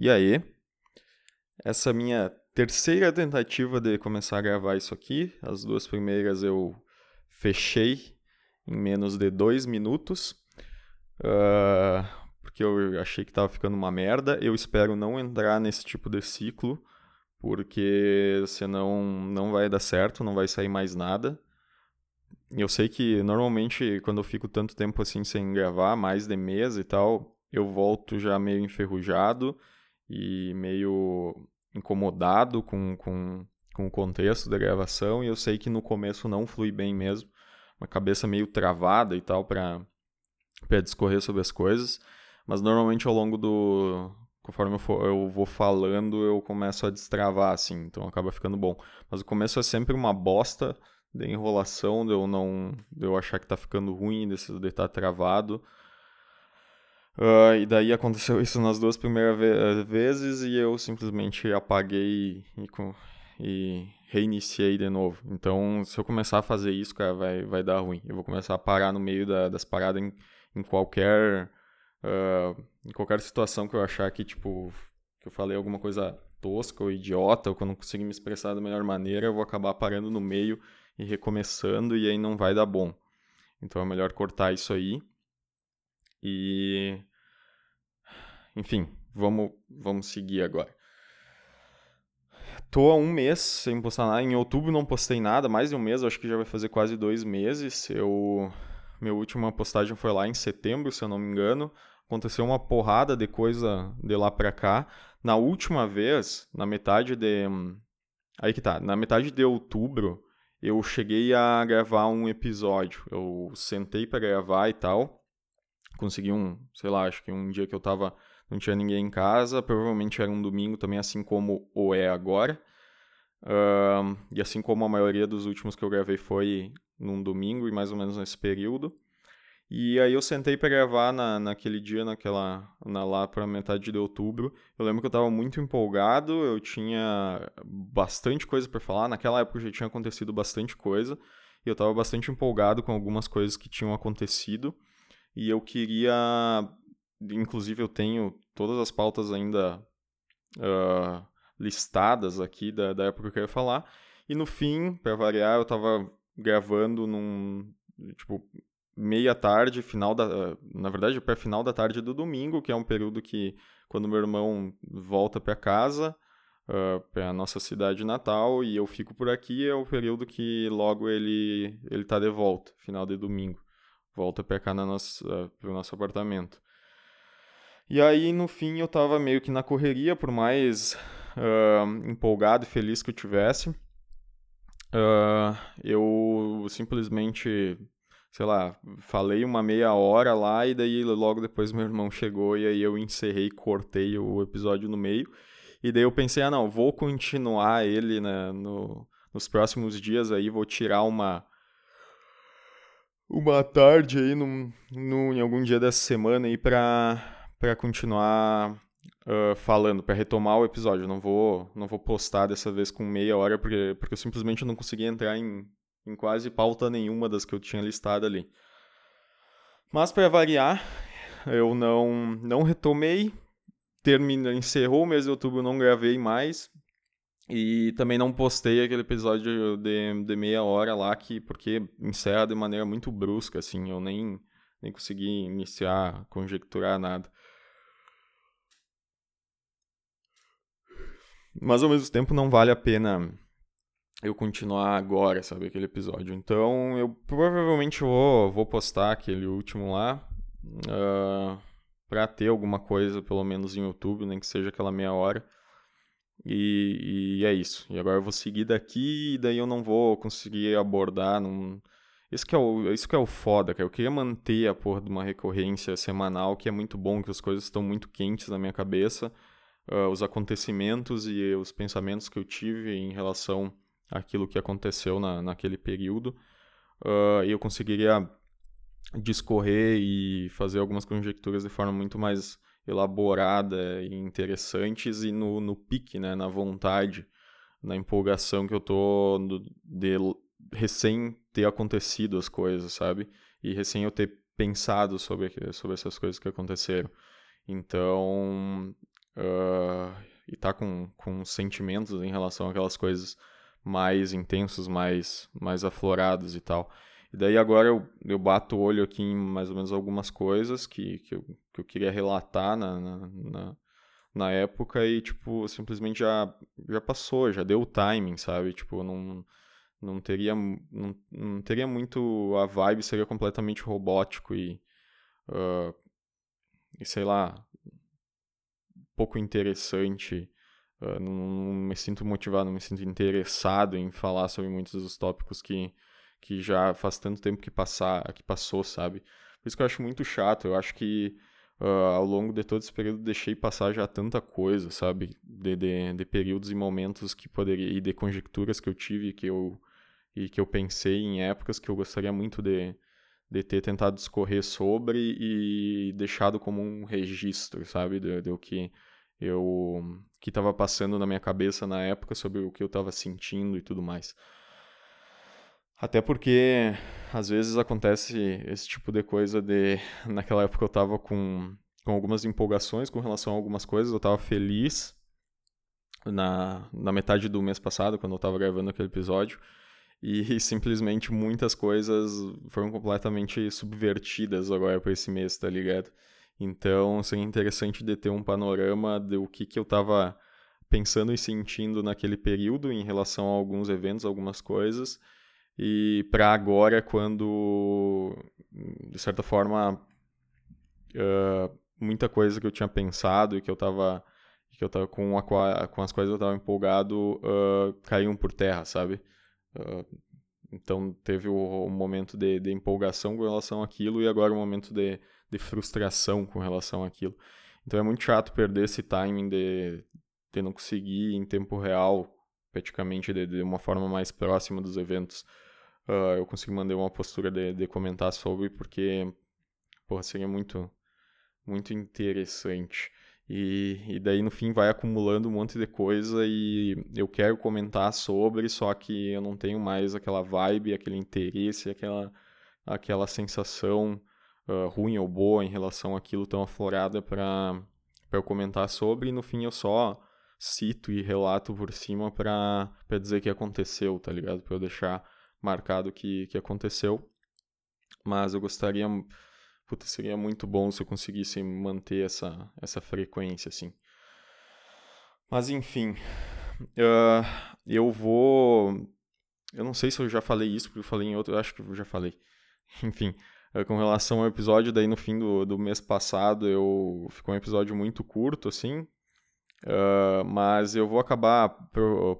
E aí? Essa minha terceira tentativa de começar a gravar isso aqui. As duas primeiras eu fechei em menos de dois minutos. Uh, porque eu achei que estava ficando uma merda. Eu espero não entrar nesse tipo de ciclo, porque senão não vai dar certo, não vai sair mais nada. Eu sei que normalmente quando eu fico tanto tempo assim sem gravar, mais de mês e tal, eu volto já meio enferrujado e meio incomodado com, com, com o contexto da gravação. E eu sei que no começo não flui bem mesmo, uma cabeça meio travada e tal para discorrer sobre as coisas. Mas normalmente ao longo do. Conforme eu, for, eu vou falando, eu começo a destravar, assim, então acaba ficando bom. Mas o começo é sempre uma bosta de enrolação, de eu não. de eu achar que tá ficando ruim, de estar tá travado. Uh, e daí aconteceu isso nas duas primeiras ve eh, vezes e eu simplesmente apaguei e, e, reiniciei de novo. Então, se eu começar a fazer isso, cara, vai, vai dar ruim. Eu vou começar a parar no meio da, das paradas em, em qualquer uh, em qualquer situação que eu achar que, tipo, que eu falei alguma coisa tosca ou idiota ou que eu não consegui me expressar da melhor maneira, eu vou acabar parando no meio e recomeçando e aí não vai dar bom. Então é melhor cortar isso aí. E enfim, vamos, vamos seguir agora. Tô há um mês sem postar nada. Em outubro não postei nada, mais de um mês, acho que já vai fazer quase dois meses. Eu. Minha última postagem foi lá em setembro, se eu não me engano. Aconteceu uma porrada de coisa de lá pra cá. Na última vez, na metade de. Aí que tá, na metade de outubro, eu cheguei a gravar um episódio. Eu sentei para gravar e tal. Consegui um, sei lá, acho que um dia que eu tava não tinha ninguém em casa, provavelmente era um domingo também, assim como o é agora. Uh, e assim como a maioria dos últimos que eu gravei foi num domingo e mais ou menos nesse período. E aí eu sentei para gravar na, naquele dia, naquela, na, lá para metade de outubro. Eu lembro que eu estava muito empolgado, eu tinha bastante coisa para falar. Naquela época já tinha acontecido bastante coisa. E eu estava bastante empolgado com algumas coisas que tinham acontecido. E eu queria Inclusive, eu tenho todas as pautas ainda uh, listadas aqui da, da época que eu quero falar. E no fim, para variar, eu estava gravando num. Tipo, meia tarde, final da. Na verdade, para final da tarde do domingo, que é um período que, quando meu irmão volta para casa, uh, para a nossa cidade natal, e eu fico por aqui, é o período que logo ele ele tá de volta, final de domingo. Volta para cá na nossa, uh, pro nosso apartamento. E aí, no fim, eu tava meio que na correria, por mais uh, empolgado e feliz que eu tivesse. Uh, eu simplesmente, sei lá, falei uma meia hora lá e daí logo depois meu irmão chegou e aí eu encerrei, cortei o episódio no meio. E daí eu pensei, ah não, vou continuar ele né, no, nos próximos dias aí, vou tirar uma uma tarde aí num, em algum dia dessa semana aí pra para continuar uh, falando, para retomar o episódio. Eu não vou, não vou postar dessa vez com meia hora, porque, porque eu simplesmente não consegui entrar em, em quase pauta nenhuma das que eu tinha listado ali. Mas para variar, eu não, não retomei, termina, encerrou o mês de outubro, não gravei mais. E também não postei aquele episódio de, de meia hora lá, que, porque encerra de maneira muito brusca, assim, eu nem, nem consegui iniciar, conjecturar nada. Mas ao mesmo tempo não vale a pena eu continuar agora, sabe, aquele episódio. Então eu provavelmente vou, vou postar aquele último lá. Uh, pra ter alguma coisa, pelo menos em YouTube, nem que seja aquela meia hora. E, e, é isso. E agora eu vou seguir daqui e daí eu não vou conseguir abordar. Não... Isso, que é o, isso que é o foda, cara. Eu queria manter a porra de uma recorrência semanal, que é muito bom, que as coisas estão muito quentes na minha cabeça uh, os acontecimentos e os pensamentos que eu tive em relação àquilo que aconteceu na, naquele período. Uh, eu conseguiria discorrer e fazer algumas conjecturas de forma muito mais elaborada e interessantes e no, no pique, né, na vontade, na empolgação que eu tô de recém ter acontecido as coisas, sabe? E recém eu ter pensado sobre, sobre essas coisas que aconteceram. Então, Uh, tá com, com sentimentos em relação àquelas coisas mais intensos, mais, mais aflorados e tal. E daí agora eu, eu bato o olho aqui em mais ou menos algumas coisas que, que, eu, que eu queria relatar na, na, na, na época e, tipo, simplesmente já, já passou, já deu o timing, sabe? Tipo, não, não teria, não, não teria muito... A vibe seria completamente robótico e... Uh, e sei lá, pouco interessante. Uh, não, me sinto motivado, não me sinto interessado em falar sobre muitos dos tópicos que, que já faz tanto tempo que, passar, que passou, sabe? Por isso que eu acho muito chato. Eu acho que uh, ao longo de todo esse período deixei passar já tanta coisa, sabe? De, de, de, períodos e momentos que poderia. e de conjecturas que eu tive que eu, e que eu pensei em épocas que eu gostaria muito de, de ter tentado discorrer sobre e deixado como um registro, sabe? De, de o que eu que estava passando na minha cabeça na época sobre o que eu estava sentindo e tudo mais. Até porque às vezes acontece esse tipo de coisa de naquela época eu estava com com algumas empolgações com relação a algumas coisas, eu estava feliz na, na metade do mês passado, quando eu estava gravando aquele episódio, e simplesmente muitas coisas foram completamente subvertidas agora para esse mês, tá ligado? Então seria interessante de ter um panorama do que, que eu estava pensando e sentindo naquele período em relação a alguns eventos, algumas coisas, e para agora, quando, de certa forma, uh, muita coisa que eu tinha pensado e que eu estava que eu tava com, a, com as quais eu estava empolgado uh, caíam por terra, sabe? Uh, então teve o, o momento de, de, empolgação com relação àquilo e agora o momento de, de frustração com relação àquilo. Então é muito chato perder esse timing de, de não conseguir em tempo real, praticamente de, de uma forma mais próxima dos eventos, uh, eu consigo manter uma postura de, de comentar sobre, porque porra, seria muito, muito interessante. E, e daí no fim vai acumulando um monte de coisa e eu quero comentar sobre, só que eu não tenho mais aquela vibe, aquele interesse, aquela, aquela sensação uh, ruim ou boa em relação àquilo tão aflorada para eu comentar sobre. E no fim eu só cito e relato por cima para dizer que aconteceu, tá ligado? Para eu deixar marcado que, que aconteceu. Mas eu gostaria puta, seria muito bom se eu conseguisse manter essa, essa frequência, assim. Mas, enfim, uh, eu vou... Eu não sei se eu já falei isso, porque eu falei em outro, eu acho que eu já falei. Enfim, com relação ao episódio, daí no fim do, do mês passado, eu ficou um episódio muito curto, assim, uh, mas eu vou acabar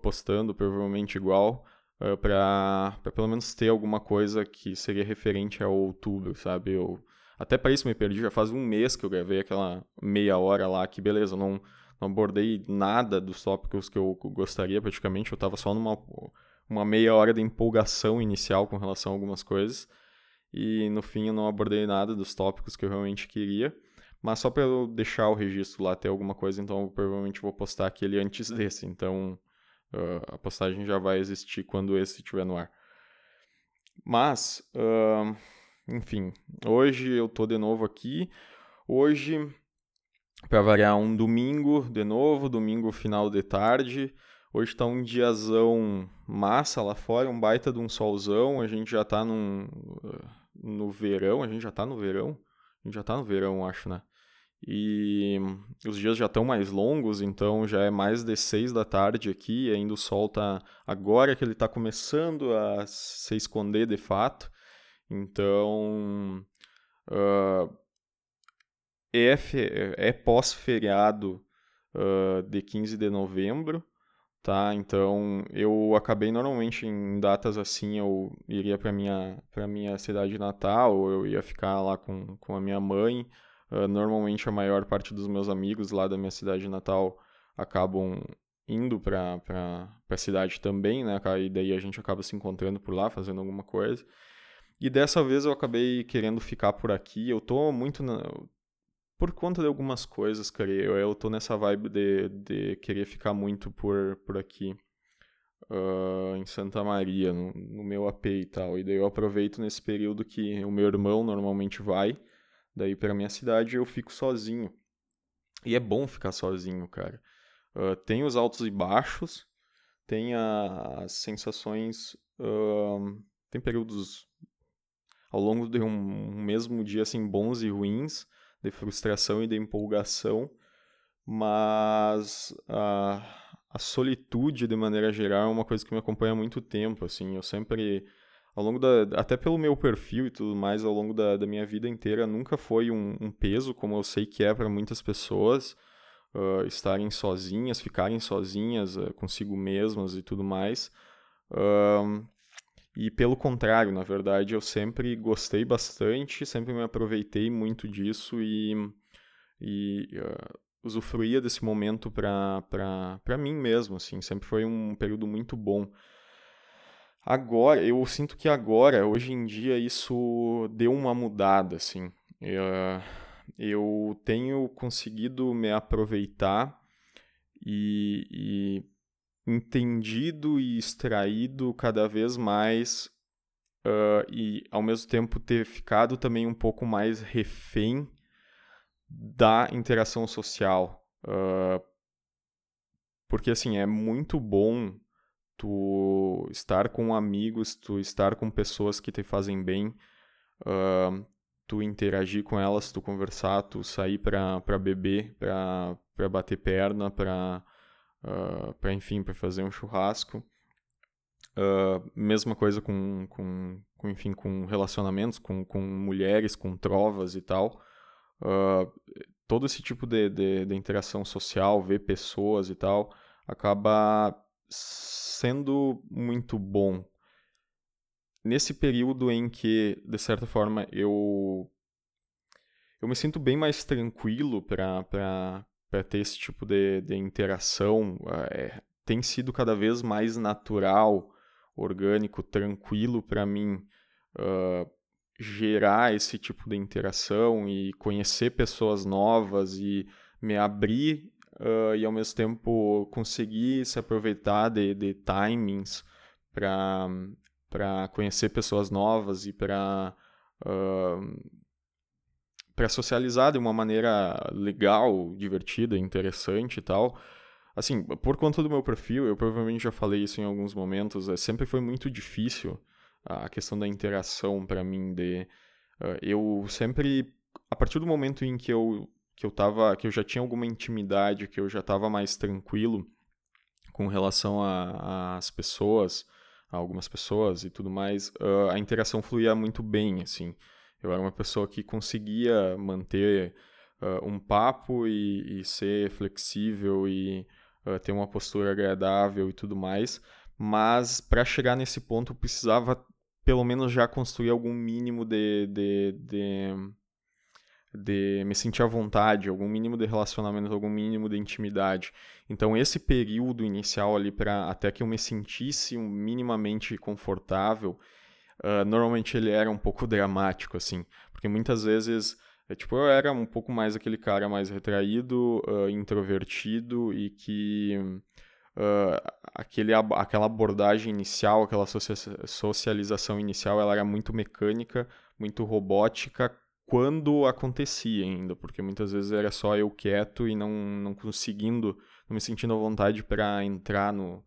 postando, provavelmente igual, uh, para pelo menos ter alguma coisa que seria referente ao outubro, sabe? Eu até para isso me perdi, já faz um mês que eu gravei aquela meia hora lá, que beleza, não, não abordei nada dos tópicos que eu gostaria praticamente, eu estava só numa uma meia hora de empolgação inicial com relação a algumas coisas, e no fim eu não abordei nada dos tópicos que eu realmente queria, mas só para eu deixar o registro lá ter alguma coisa, então eu provavelmente vou postar aquele antes desse, então uh, a postagem já vai existir quando esse estiver no ar. Mas... Uh enfim, hoje eu tô de novo aqui. Hoje, para variar, um domingo de novo, domingo final de tarde. Hoje tá um diazão massa lá fora, um baita de um solzão. A gente já tá num, no verão, a gente já tá no verão. A gente já tá no verão, acho, né? E os dias já estão mais longos, então já é mais de seis da tarde aqui, ainda o sol tá agora que ele tá começando a se esconder de fato. Então, uh, é, é pós-feriado uh, de 15 de novembro, tá? Então, eu acabei normalmente em datas assim, eu iria para minha para minha cidade natal, ou eu ia ficar lá com, com a minha mãe. Uh, normalmente a maior parte dos meus amigos lá da minha cidade natal acabam indo para a cidade também, né? E daí a gente acaba se encontrando por lá, fazendo alguma coisa. E dessa vez eu acabei querendo ficar por aqui. Eu tô muito na... Por conta de algumas coisas, cara, eu, eu tô nessa vibe de, de querer ficar muito por, por aqui. Uh, em Santa Maria, no, no, meu AP e tal. E daí eu aproveito nesse período que o meu irmão normalmente vai, daí pra minha cidade eu fico sozinho. E é bom ficar sozinho, cara. Uh, tem os altos e baixos, tem a, as sensações, uh, tem períodos ao longo de um, um, mesmo dia assim bons e ruins, de frustração e de empolgação, mas a, a solitude de maneira geral é uma coisa que me acompanha há muito tempo, assim, eu sempre ao longo da. Até pelo meu perfil e tudo mais, ao longo da, da minha vida inteira, nunca foi um, um peso, como eu sei que é para muitas pessoas, uh, estarem sozinhas, ficarem sozinhas uh, consigo mesmas e tudo mais. Uh, e pelo contrário, na verdade, eu sempre gostei bastante, sempre me aproveitei muito disso e, e usufruía desse momento para mim mesmo, assim, sempre foi um período muito bom. Agora, eu sinto que agora, hoje em dia, isso deu uma mudada, assim. Eu, eu tenho conseguido me aproveitar e, e entendido e extraído cada vez mais uh, e, ao mesmo tempo, ter ficado também um pouco mais refém da interação social. Uh, porque, assim, é muito bom tu estar com amigos, tu estar com pessoas que te fazem bem, uh, tu interagir com elas, tu conversar, tu sair pra beber, pra bater perna, pra, uh, pra enfim, pra fazer um churrasco. Uh, mesma coisa com, com, com, enfim, com relacionamentos, com, com mulheres, com trovas e tal. Uh, todo esse tipo de, de, de interação social, ver pessoas e tal, acaba sendo muito bom. Nesse período em que, de certa forma, eu eu me sinto bem mais tranquilo para ter esse tipo de, de interação. É, tem sido cada vez mais natural, orgânico, tranquilo para mim uh, gerar esse tipo de interação e conhecer pessoas novas e me abrir uh, e ao mesmo tempo conseguir se aproveitar de, de timings para conhecer pessoas novas e para uh, para socializar de uma maneira legal, divertida, interessante e tal. Assim, por conta do meu perfil, eu provavelmente já falei isso em alguns momentos, é, sempre foi muito difícil a questão da interação para mim de uh, eu sempre a partir do momento em que eu que eu tava, que eu já tinha alguma intimidade, que eu já estava mais tranquilo com relação às pessoas, a algumas pessoas e tudo mais, uh, a interação fluía muito bem, assim. Eu era uma pessoa que conseguia manter uh, um papo e, e, ser flexível e uh, ter uma postura agradável e tudo mais, mas para chegar nesse ponto eu precisava pelo menos já construir algum mínimo de, de, de de me sentir à vontade, algum mínimo de relacionamento, algum mínimo de intimidade. Então esse período inicial ali para até que eu me sentisse minimamente confortável, uh, normalmente ele era um pouco dramático assim, porque muitas vezes é, tipo eu era um pouco mais aquele cara mais retraído, uh, introvertido e que Uh, aquele, aquela abordagem inicial, aquela socialização inicial, ela era muito mecânica, muito robótica, quando acontecia ainda, porque muitas vezes era só eu quieto e não, não conseguindo, não me sentindo à vontade para entrar no,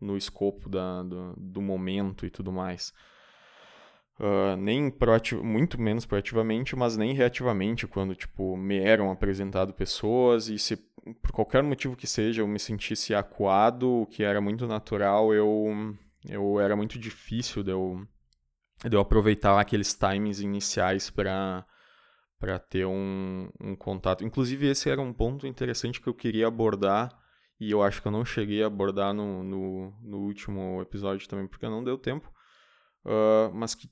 no escopo da, do, do momento e tudo mais. Uh, nem proativo, muito menos proativamente, mas nem reativamente, quando tipo me eram apresentado pessoas e se por qualquer motivo que seja eu me sentisse acuado, o que era muito natural, eu, eu era muito difícil de eu, de eu aproveitar aqueles timings iniciais para para ter um, um contato. Inclusive, esse era um ponto interessante que eu queria abordar e eu acho que eu não cheguei a abordar no, no, no último episódio também, porque não deu tempo. Uh, mas que.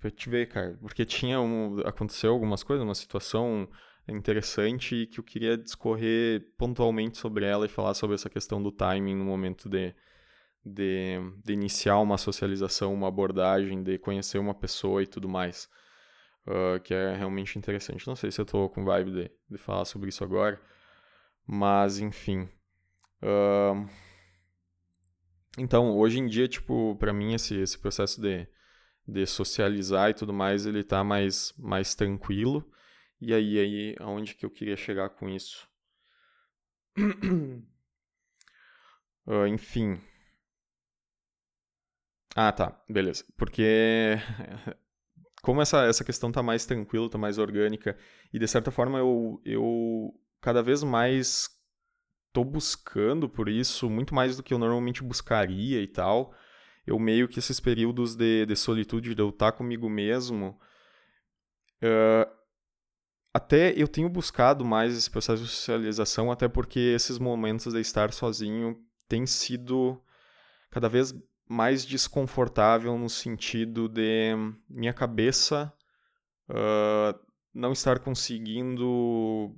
Pra te ver, cara, porque tinha um, aconteceu algumas coisas, uma situação interessante que eu queria discorrer pontualmente sobre ela e falar sobre essa questão do timing no momento de, de, de iniciar uma socialização, uma abordagem, de conhecer uma pessoa e tudo mais uh, que é realmente interessante. Não sei se eu tô com vibe de, de falar sobre isso agora, mas enfim. Uh, então, hoje em dia, tipo, para mim esse, esse processo de, de socializar e tudo mais, ele tá mais, mais tranquilo. E aí, aí, aonde que eu queria chegar com isso? Uh, enfim. Ah, tá. Beleza. Porque como essa, essa questão tá mais tranquila, tá mais orgânica, e de certa forma eu, eu cada vez mais tô buscando por isso, muito mais do que eu normalmente buscaria e tal. Eu meio que esses períodos de, de solitude, de eu estar comigo mesmo, uh, até eu tenho buscado mais esse processo de socialização, até porque esses momentos de estar sozinho têm sido cada vez mais desconfortável no sentido de minha cabeça uh, não estar conseguindo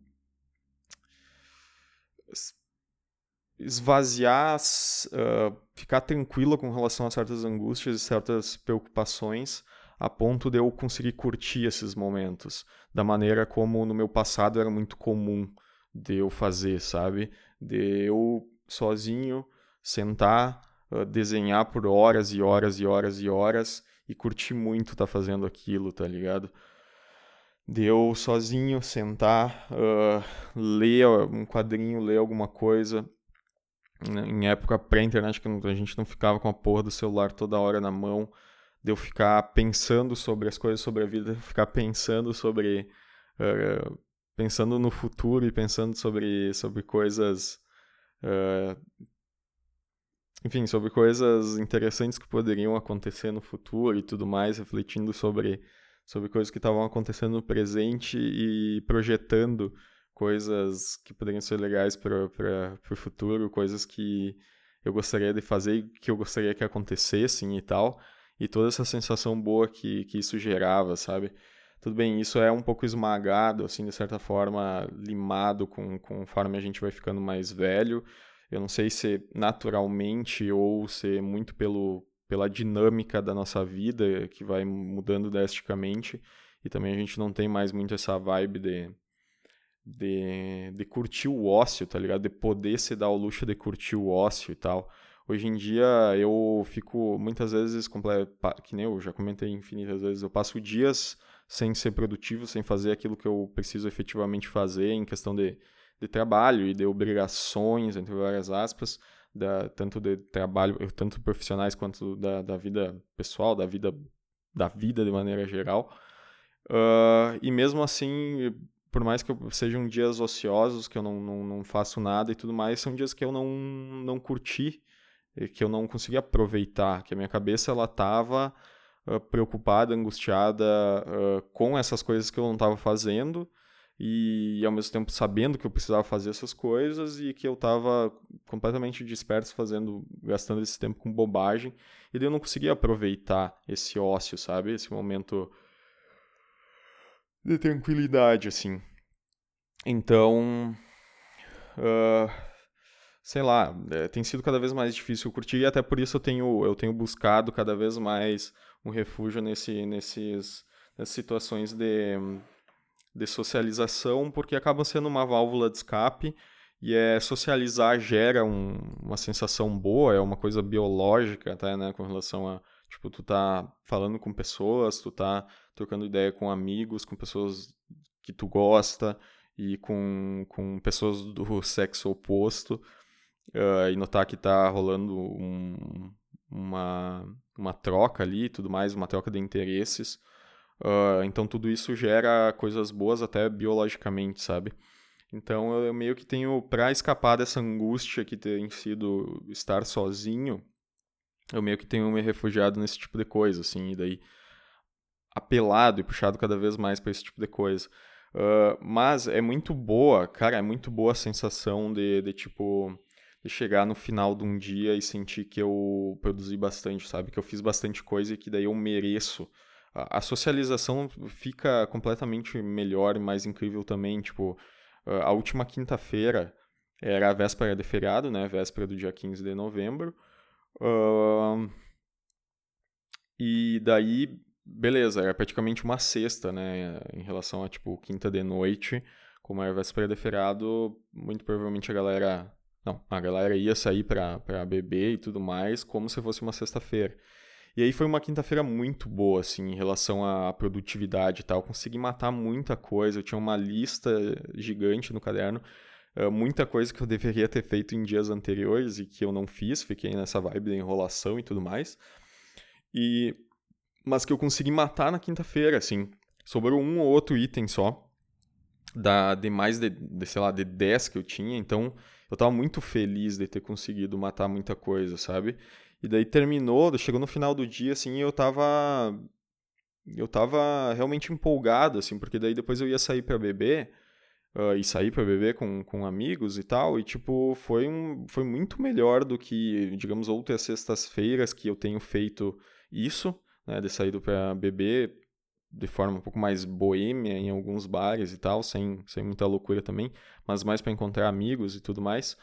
esvaziar, uh, ficar tranquila com relação a certas angústias e certas preocupações, a ponto de eu conseguir curtir esses momentos da maneira como no meu passado era muito comum de eu fazer, sabe? De eu sozinho sentar, uh, desenhar por horas e horas e horas e horas e curtir muito tá fazendo aquilo, tá ligado? De eu sozinho sentar, uh, ler um quadrinho, ler alguma coisa. Em época pré-internet, que a gente não ficava com a porra do celular toda hora na mão, de eu ficar pensando sobre as coisas sobre a vida, ficar pensando sobre. Uh, pensando no futuro e pensando sobre, sobre coisas. Uh, enfim, sobre coisas interessantes que poderiam acontecer no futuro e tudo mais, refletindo sobre sobre coisas que estavam acontecendo no presente e projetando coisas que poderiam ser legais para o futuro, coisas que eu gostaria de fazer que eu gostaria que acontecessem e tal. E toda essa sensação boa que, que isso gerava, sabe? Tudo bem, isso é um pouco esmagado, assim, de certa forma, limado com, conforme a gente vai ficando mais velho. Eu não sei se naturalmente ou se muito pelo, pela dinâmica da nossa vida que vai mudando drasticamente e também a gente não tem mais muito essa vibe de, de, de curtir o ócio, tá ligado? De poder se dar o luxo de curtir o ócio e tal. Hoje em dia eu fico muitas vezes, que nem eu já comentei infinitas vezes, eu passo dias sem ser produtivo, sem fazer aquilo que eu preciso efetivamente fazer em questão de, de trabalho e de obrigações, entre várias aspas, da, tanto de trabalho, tanto profissionais quanto da, da vida pessoal, da vida, da vida de maneira geral. Uh, e mesmo assim, por mais que sejam dias ociosos, que eu não, não, não faço nada e tudo mais, são dias que eu não, não curti, que eu não consegui aproveitar, que a minha cabeça ela estava uh, preocupada, angustiada uh, com essas coisas que eu não estava fazendo, e ao mesmo tempo sabendo que eu precisava fazer essas coisas e que eu estava completamente disperso fazendo, gastando esse tempo com bobagem e daí eu não conseguia aproveitar esse ócio, sabe? Esse momento de tranquilidade, assim. Então, uh, sei lá, é, tem sido cada vez mais difícil curtir e até por isso eu tenho, eu tenho buscado cada vez mais um refúgio nesse, nesses, nessas situações de de socialização, porque acaba sendo uma válvula de escape e é socializar gera um, uma sensação boa, é uma coisa biológica até, né, com relação a, tipo, tu tá falando com pessoas, tu tá trocando ideia com amigos, com pessoas que tu gosta e com, com pessoas do sexo oposto uh, e notar que tá rolando um, uma, uma troca ali e tudo mais, uma troca de interesses, Uh, então tudo isso gera coisas boas até biologicamente, sabe? Então eu meio que tenho, para escapar dessa angústia que tem sido estar sozinho, eu meio que tenho me refugiado nesse tipo de coisa, assim, e daí apelado e puxado cada vez mais para esse tipo de coisa. Uh, mas é muito boa, cara, é muito boa a sensação de, de tipo de chegar no final de um dia e sentir que eu produzi bastante, sabe? Que eu fiz bastante coisa e que daí eu mereço a, socialização fica completamente melhor e mais incrível também. Tipo, a última quinta-feira era a véspera de feriado, né? Véspera do dia 15 de novembro. Uh, e daí, beleza, era praticamente uma sexta, né? Em relação a, tipo, quinta de noite. Como era véspera de feriado, muito provavelmente a galera... Não, a galera ia sair pra, pra beber e tudo mais, como se fosse uma sexta-feira. E aí foi uma quinta-feira muito boa, assim, em relação à produtividade e tal. consegui matar muita coisa, eu tinha uma lista gigante no caderno. Uh, muita coisa que eu deveria ter feito em dias anteriores e que eu não fiz, fiquei nessa vibe da enrolação e tudo mais. E mas que eu consegui matar na quinta-feira, assim. Sobrou um ou outro item só da de mais de, de, sei lá, de 10 que eu tinha, então eu tava muito feliz de ter conseguido matar muita coisa, sabe? E daí terminou, chegou no final do dia assim, eu tava eu tava realmente empolgado assim, porque daí depois eu ia sair para beber uh, e sair para beber com, com amigos e tal, e tipo, foi um foi muito melhor do que, digamos, outras sextas-feiras que eu tenho feito isso, né, de sair para beber de forma um pouco mais boêmia em alguns bares e tal, sem, sem muita loucura também, mas mais para encontrar amigos e tudo mais.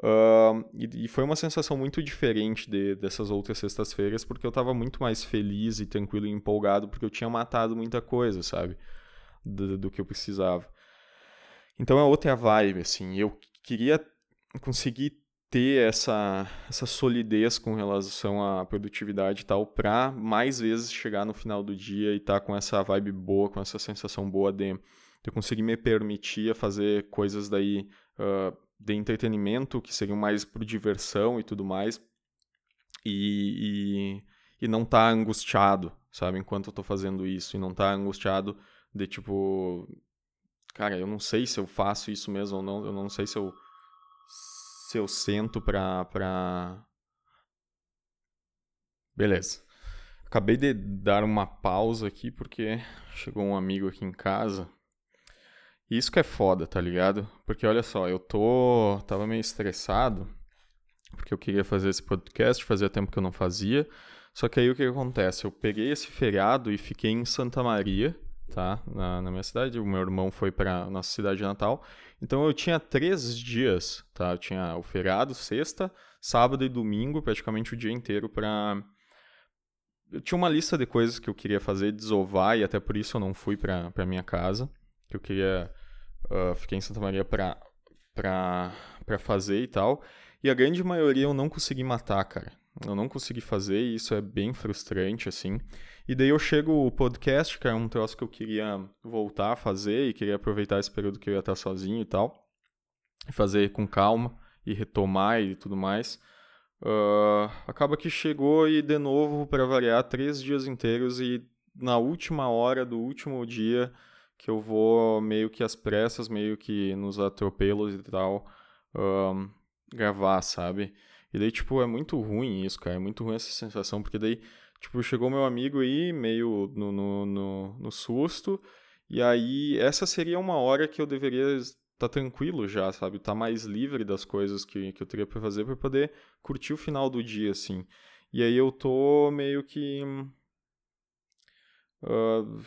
Uh, e, e, foi uma sensação muito diferente de, dessas outras sextas-feiras, porque eu estava muito mais feliz e tranquilo e empolgado, porque eu tinha matado muita coisa, sabe? Do, do que eu precisava. Então é outra vibe, assim. Eu queria conseguir ter essa, essa solidez com relação à produtividade e tal, para mais vezes chegar no final do dia e estar tá com essa vibe boa, com essa sensação boa de, de conseguir me permitir fazer coisas daí uh, de entretenimento, que seriam mais por diversão e tudo mais, e, e, e não estar tá angustiado, sabe, enquanto eu estou fazendo isso, e não estar tá angustiado de tipo, cara, eu não sei se eu faço isso mesmo ou não, eu não sei se eu se eu sento pra, pra... Beleza. Acabei de dar uma pausa aqui porque chegou um amigo aqui em casa. Isso que é foda, tá ligado? Porque olha só, eu tô. tava meio estressado. Porque eu queria fazer esse podcast, fazia tempo que eu não fazia. Só que aí o que acontece? Eu peguei esse feriado e fiquei em Santa Maria, tá? Na, na minha cidade. O meu irmão foi pra nossa cidade natal. Então eu tinha três dias, tá? Eu tinha o feriado, sexta, sábado e domingo, praticamente o dia inteiro para eu tinha uma lista de coisas que eu queria fazer, desovar, e até por isso eu não fui para minha casa, que eu queria... Uh, fiquei em Santa Maria para pra fazer e tal. E a grande maioria eu não consegui matar, cara. Eu não consegui fazer e isso é bem frustrante, assim. E daí eu chego o podcast, que é um troço que eu queria voltar a fazer e queria aproveitar esse período que eu ia estar sozinho e tal. E fazer com calma e retomar e tudo mais. Uh, acaba que chegou e de novo, para variar, três dias inteiros e na última hora do último dia que eu vou meio que às pressas, meio que nos atropelos e tal, uh, gravar, sabe? E daí, tipo, é muito ruim isso, cara. É muito ruim essa sensação, porque daí Tipo, chegou meu amigo aí, meio no, no, no, no susto, e aí essa seria uma hora que eu deveria estar tá tranquilo já, sabe? Estar tá mais livre das coisas que, que eu teria para fazer para poder curtir o final do dia, assim. E aí eu tô meio que. Uh,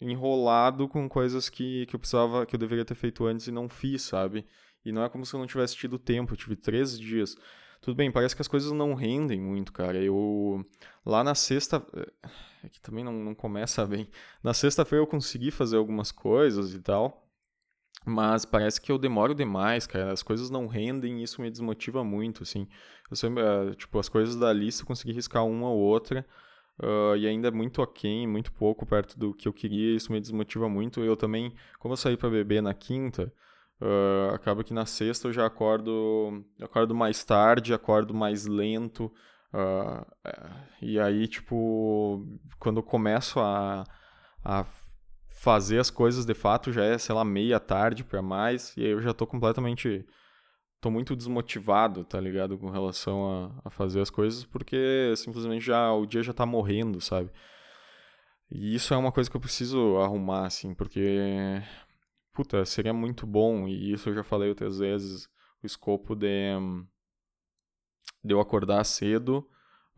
enrolado com coisas que, que eu precisava, que eu deveria ter feito antes e não fiz, sabe? E não é como se eu não tivesse tido tempo, eu tive três dias. Tudo bem, parece que as coisas não rendem muito, cara. Eu. Lá na sexta. É que também não, não começa bem. Na sexta-feira eu consegui fazer algumas coisas e tal. Mas parece que eu demoro demais, cara. As coisas não rendem e isso me desmotiva muito, assim. Eu sempre, uh, tipo, as coisas da lista eu consegui riscar uma ou outra. Uh, e ainda é muito aquém, muito pouco perto do que eu queria. Isso me desmotiva muito. Eu também, como eu saí para beber na quinta, Uh, acaba que na sexta eu já acordo, eu acordo mais tarde, acordo mais lento. Uh, e aí, tipo, quando eu começo a, a fazer as coisas de fato, já é, sei lá, meia tarde para mais. E aí eu já tô completamente. tô muito desmotivado, tá ligado? Com relação a, a fazer as coisas, porque simplesmente já o dia já tá morrendo, sabe? E isso é uma coisa que eu preciso arrumar, assim, porque puta, seria muito bom, e isso eu já falei outras vezes, o escopo de, de eu acordar cedo,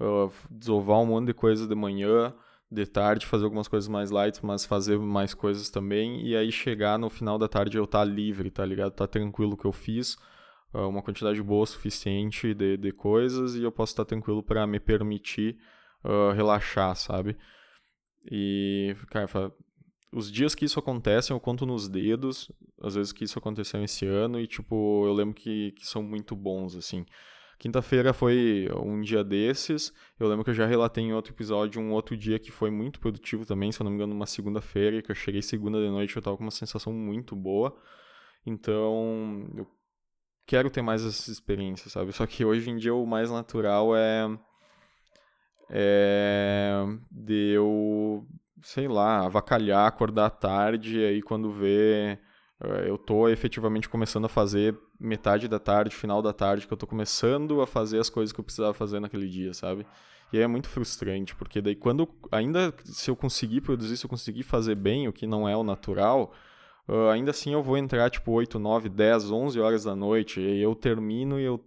uh, desovar um monte de coisa de manhã, de tarde fazer algumas coisas mais light, mas fazer mais coisas também, e aí chegar no final da tarde eu estar tá livre, tá ligado? Tá tranquilo que eu fiz, uh, uma quantidade boa suficiente de, de coisas, e eu posso estar tá tranquilo para me permitir uh, relaxar, sabe? E, cara, os dias que isso acontece, eu conto nos dedos, às vezes que isso aconteceu esse ano, e, tipo, eu lembro que, que são muito bons, assim. Quinta-feira foi um dia desses. Eu lembro que eu já relatei em outro episódio um outro dia que foi muito produtivo também, se eu não me engano, uma segunda-feira, que eu cheguei segunda de noite, eu tava com uma sensação muito boa. Então, eu quero ter mais essas experiências, sabe? Só que hoje em dia o mais natural é é de eu, sei lá, avacalhar, acordar tarde, e aí quando vê, eh, eu tô efetivamente começando a fazer metade da tarde, final da tarde, que eu tô começando a fazer as coisas que eu precisava fazer naquele dia, sabe? E aí é muito frustrante, porque daí quando, ainda se eu conseguir produzir, se eu conseguir fazer bem, o que não é o natural, uh, ainda assim eu vou entrar tipo 8, 9, 10, 11 horas da noite, e eu termino e eu,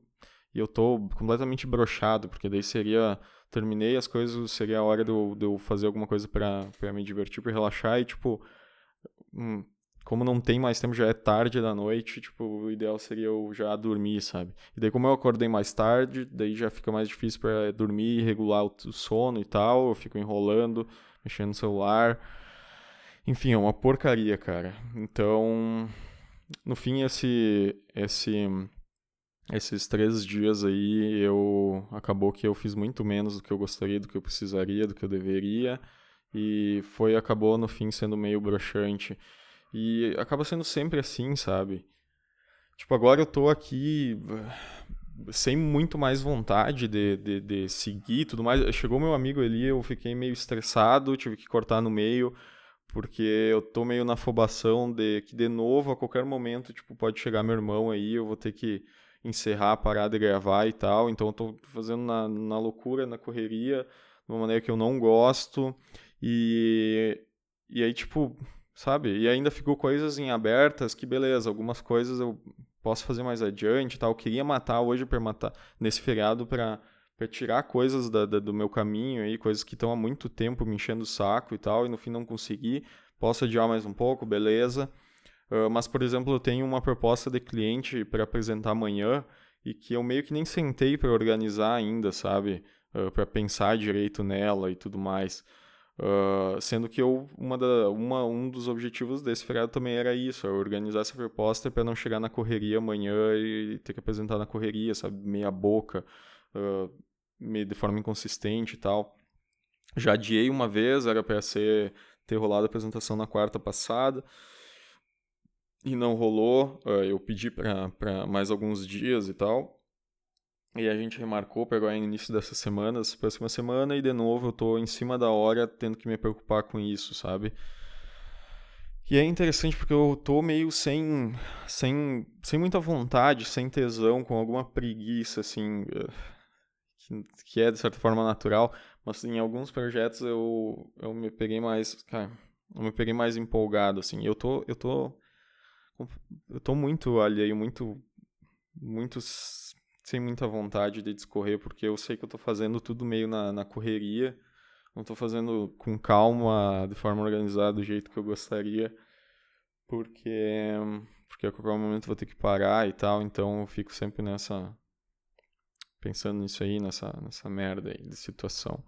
e eu tô completamente brochado, porque daí seria, terminei as coisas, seria a hora de eu, de eu fazer alguma coisa para me divertir, para relaxar, e tipo, hum, como não tem mais tempo, já é tarde da noite, tipo, o ideal seria eu já dormir, sabe? E daí como eu acordei mais tarde, daí já fica mais difícil para dormir, regular o sono e tal, eu fico enrolando, mexendo no celular. Enfim, é uma porcaria, cara. Então, no fim esse esse esses três dias aí eu acabou que eu fiz muito menos do que eu gostaria, do que eu precisaria, do que eu deveria e foi acabou no fim sendo meio broxante. E acaba sendo sempre assim, sabe? Tipo, agora eu tô aqui eh, sem muito mais vontade de, de, de seguir tudo mais. Chegou meu amigo ali, eu fiquei meio estressado, tive que cortar no meio, porque eu tô meio na afobação de que, de novo, a qualquer momento, tipo, pode chegar meu irmão aí, eu vou ter que encerrar, parar de gravar e tal. Então eu tô fazendo na, na loucura, na correria, de uma maneira que eu não gosto. E, e aí, tipo, sabe? E ainda ficou coisas em abertas que, beleza, algumas coisas eu posso fazer mais adiante tal. Eu queria matar hoje para matar nesse feriado para para tirar coisas da, da, do meu caminho aí, coisas que estão há muito tempo me enchendo o saco e tal, e no fim não consegui. Posso adiar mais um pouco, beleza. Uh, mas, por exemplo, eu tenho uma proposta de cliente para apresentar amanhã e que eu meio que nem sentei para organizar ainda, sabe? Uh, para pensar direito nela e tudo mais. Uh, sendo que eu, uma da, uma, um dos objetivos desse feriado também era isso, é organizar essa proposta para não chegar na correria amanhã e ter que apresentar na correria, sabe, meia boca, uh, meio de forma inconsistente e tal. Já adiei uma vez, era para ser ter rolado a apresentação na quarta passada e não rolou. Uh, eu pedi para mais alguns dias e tal. E a gente remarcou para agora início dessa semana, essa próxima semana, e de novo eu tô em cima da hora tendo que me preocupar com isso, sabe? E é interessante porque eu tô meio sem, sem, sem muita vontade, sem tesão, com alguma preguiça, assim, eh, que, que é de certa forma natural, mas em alguns projetos eu, eu me peguei mais, cara, eu me peguei mais empolgado, assim. Eu tô, eu tô, eu tô muito alheio, muito, muito sem muita vontade de discorrer, porque eu sei que eu tô fazendo tudo meio na, na correria, não tô fazendo com calma, de forma organizada, do jeito que eu gostaria, porque, porque a qualquer momento vou ter que parar e tal, então eu fico sempre nessa. pensando nisso aí, nessa, nessa merda aí de situação.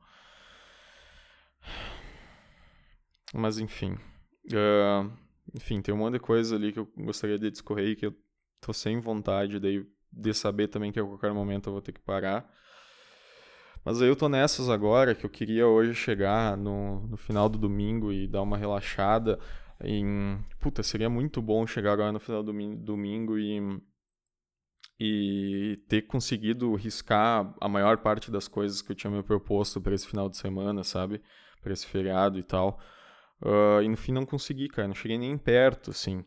Mas enfim. Uh, enfim, tem um monte de coisa ali que eu gostaria de discorrer e que eu tô sem vontade, daí de saber também que a qualquer momento eu vou ter que parar. Mas aí eu tô nessas agora, que eu queria hoje chegar no, no final do domingo e dar uma relaxada em... Puta, seria muito bom chegar agora no final do domingo e, e ter conseguido riscar a maior parte das coisas que eu tinha me proposto para esse final de semana, sabe? Para esse feriado e tal. Uh, e no fim não consegui, cara. Não cheguei nem perto, assim.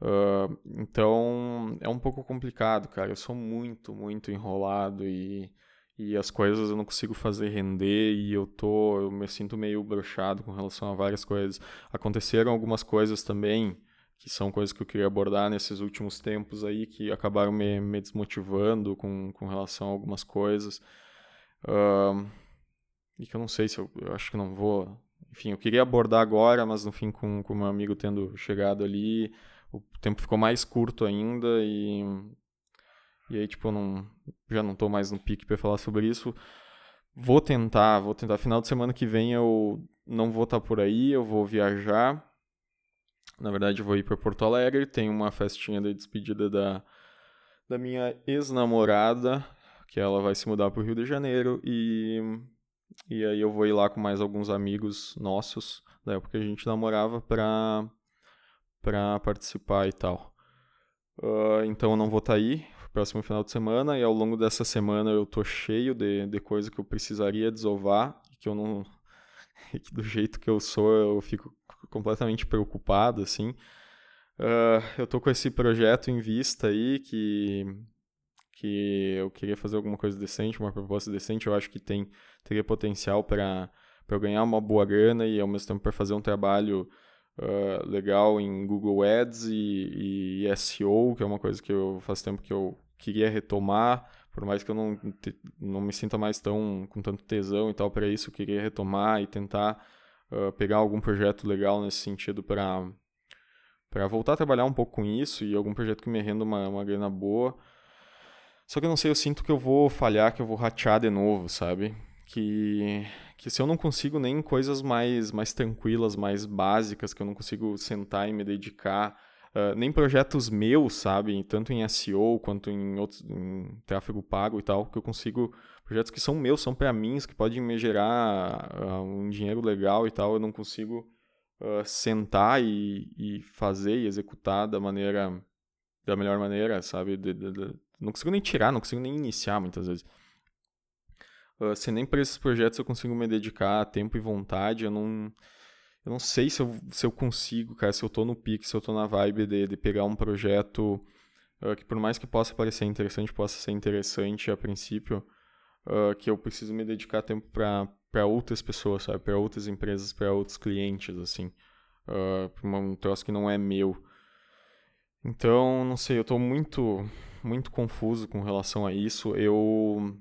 Uh, então é um pouco complicado, cara. Eu sou muito, muito enrolado e, e as coisas eu não consigo fazer render e eu tô, eu me sinto meio brochado com relação a várias coisas. Aconteceram algumas coisas também que são coisas que eu queria abordar nesses últimos tempos aí que acabaram me, me desmotivando com, com relação a algumas coisas. Uh, e que eu não sei se eu, eu acho que não vou. Enfim, eu queria abordar agora, mas no fim, com o meu amigo tendo chegado ali, o tempo ficou mais curto ainda e e aí tipo eu não já não tô mais no pique para falar sobre isso. Vou tentar, vou tentar final de semana que vem eu não vou estar tá por aí, eu vou viajar. Na verdade, eu vou ir para Porto Alegre, tem uma festinha de despedida da da minha ex-namorada, que ela vai se mudar para o Rio de Janeiro e e aí eu vou ir lá com mais alguns amigos nossos da época que a gente namorava para para participar e tal. Uh, então eu não vou estar tá aí próximo final de semana e ao longo dessa semana eu tô cheio de, de coisa que eu precisaria desovar que eu não que do jeito que eu sou eu fico completamente preocupado assim uh, eu tô com esse projeto em vista aí que que eu queria fazer alguma coisa decente uma proposta decente eu acho que tem teria potencial para ganhar uma boa grana e ao mesmo tempo para fazer um trabalho uh, legal em Google Ads e, e, SEO, que é uma coisa que eu faz tempo que eu queria retomar, por mais que eu não, não me sinta mais tão com tanto tesão e tal para isso, eu queria retomar e tentar uh, pegar algum projeto legal nesse sentido para para voltar a trabalhar um pouco com isso e algum projeto que me renda uma, uma grana boa. Só que eu não sei, eu sinto que eu vou falhar, que eu vou ratear de novo, sabe? Que, que se eu não consigo nem coisas mais, mais tranquilas, mais básicas, que eu não consigo sentar e me dedicar Uh, nem projetos meus, sabe? Tanto em SEO quanto em outros em tráfego pago e tal, que eu consigo. Projetos que são meus, são para mim, que podem me gerar uh, um dinheiro legal e tal, eu não consigo uh, sentar e, e, fazer e executar da maneira. da melhor maneira, sabe? De, de, de, não consigo nem tirar, não consigo nem iniciar muitas vezes. Se nem para esses projetos eu consigo me dedicar tempo e vontade, eu não eu não sei se eu, se eu consigo, cara, se eu tô no pique, se eu tô na vibe de, de pegar um projeto uh, que por mais que possa parecer interessante, possa ser interessante a princípio, uh, que eu preciso me dedicar tempo para outras pessoas, sabe? Para outras empresas, para outros clientes, assim. Uh, um troço que não é meu. Então, não sei, eu tô muito, muito confuso com relação a isso. Eu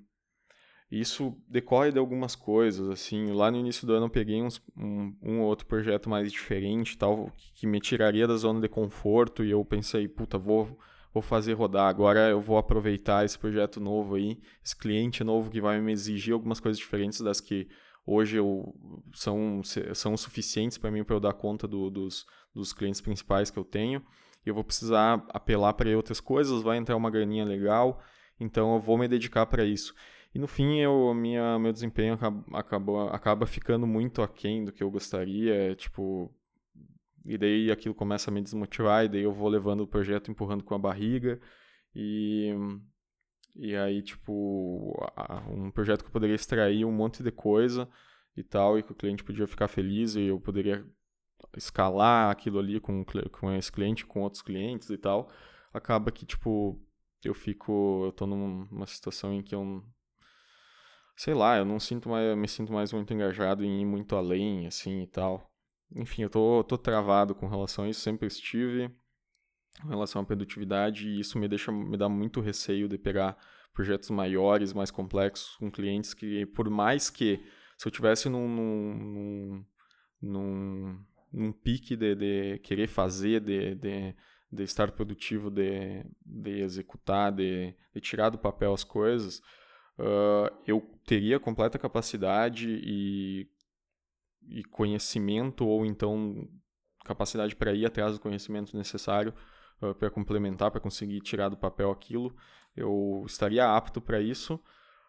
isso decorre de algumas coisas, assim, lá no início do ano eu peguei uns, um, um ou outro projeto mais diferente, tal, que me tiraria da zona de conforto. E eu pensei, puta, vou, vou fazer rodar, agora eu vou aproveitar esse projeto novo aí, esse cliente novo que vai me exigir algumas coisas diferentes das que hoje eu, são, são suficientes para mim para eu dar conta do, dos, dos clientes principais que eu tenho, eu vou precisar apelar para outras coisas, vai entrar uma graninha legal, então eu vou me dedicar para isso. E no fim, eu, minha, meu desempenho acaba, acaba, ficando muito aquém do que eu gostaria. Tipo, e daí aquilo começa a me desmotivar, e daí eu vou levando o projeto empurrando com a barriga. E, e aí, tipo, um projeto que eu poderia extrair um monte de coisa e tal, e que o cliente podia ficar feliz, e eu poderia escalar aquilo ali com, com esse cliente, com outros clientes e tal. Acaba que, tipo, eu fico. Eu tô numa situação em que eu sei lá, eu não sinto mais, me sinto mais muito engajado em ir muito além, assim, e tal. Enfim, eu tô, tô travado com relação a isso, sempre estive com relação à produtividade e isso me deixa, me dá muito receio de pegar projetos maiores, mais complexos, com clientes que, por mais que, se eu tivesse num, num, num, num pique de, de querer fazer, de, de, de estar produtivo, de, de executar, de, de tirar do papel as coisas, uh, eu teria completa capacidade e, e conhecimento, ou então capacidade para ir atrás do conhecimento necessário uh, para complementar, para conseguir tirar do papel aquilo. Eu estaria apto para isso.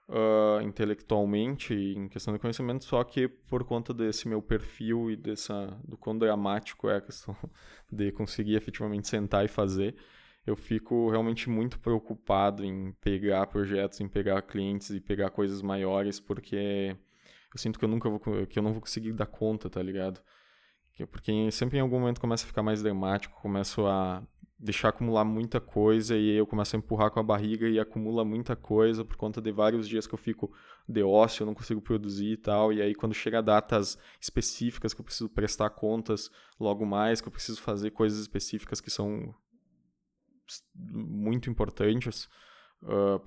Uh, intelectualmente em questão de conhecimento, só que por conta desse meu perfil e dessa do quão dramático é a questão de conseguir efetivamente sentar e fazer, eu fico realmente muito preocupado em pegar projetos, em pegar clientes e pegar coisas maiores, porque eu sinto que eu nunca vou, que eu não vou conseguir dar conta, tá ligado? Porque sempre em algum momento começa a ficar mais dramático, começo a deixar acumular muita coisa e eu começo a empurrar com a barriga e acumula muita coisa por conta de vários dias que eu fico de ócio, eu não consigo produzir e tal. E aí quando chega datas específicas que eu preciso prestar contas logo mais, que eu preciso fazer coisas específicas que são muito importantes uh,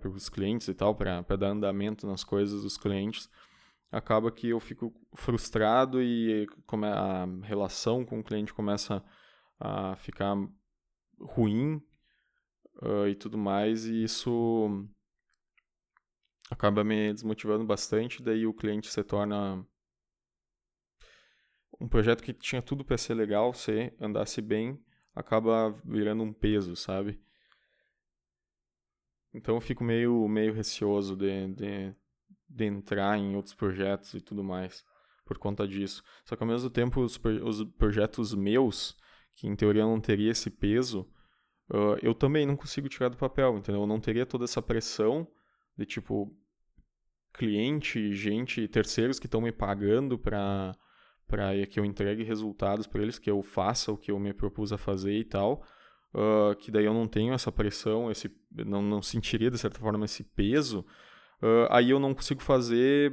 para os clientes e tal, para dar andamento nas coisas dos clientes, acaba que eu fico frustrado e como a relação com o cliente começa a ficar ruim uh, e tudo mais, e isso acaba me desmotivando bastante, daí o cliente se torna um projeto que tinha tudo para ser legal, se andasse bem, acaba virando um peso, sabe? Então eu fico meio, meio receoso de, de, de entrar em outros projetos e tudo mais por conta disso. Só que ao mesmo tempo os, os projetos meus, que em teoria não teria esse peso, uh, eu também não consigo tirar do papel, entendeu? Eu não teria toda essa pressão de tipo cliente, gente, terceiros que estão me pagando para para que eu entregue resultados para eles, que eu faça o que eu me propus a fazer e tal, uh, que daí eu não tenho essa pressão, esse não, não sentiria de certa forma esse peso, uh, aí eu não consigo fazer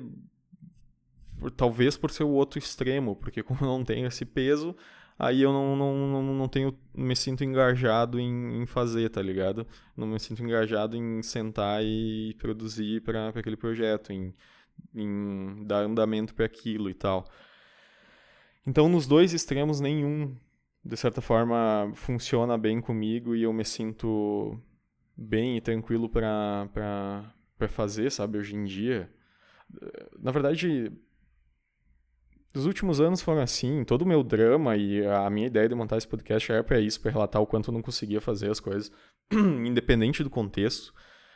talvez por ser o outro extremo, porque como eu não tenho esse peso, aí eu não, não, não, não tenho, me sinto engajado em, em fazer, tá ligado? Não me sinto engajado em sentar e produzir para aquele projeto, em, em dar andamento para aquilo e tal. Então, nos dois extremos, nenhum, de certa forma, funciona bem comigo e eu me sinto bem e tranquilo para fazer, sabe, hoje em dia. Na verdade, os últimos anos foram assim, todo o meu drama e a minha ideia de montar esse podcast era para isso, para relatar o quanto eu não conseguia fazer as coisas, independente do contexto,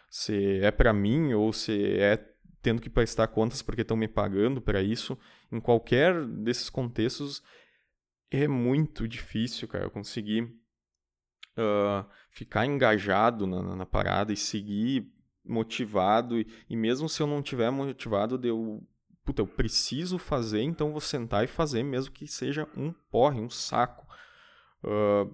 se é para mim ou se é tendo que prestar contas porque estão me pagando para isso, em qualquer desses contextos é muito difícil, cara, eu conseguir uh, ficar engajado na, na, parada e seguir motivado e, e mesmo se eu não tiver motivado eu puta, eu preciso fazer, então vou sentar e fazer, mesmo que seja um porre, um saco. Uh,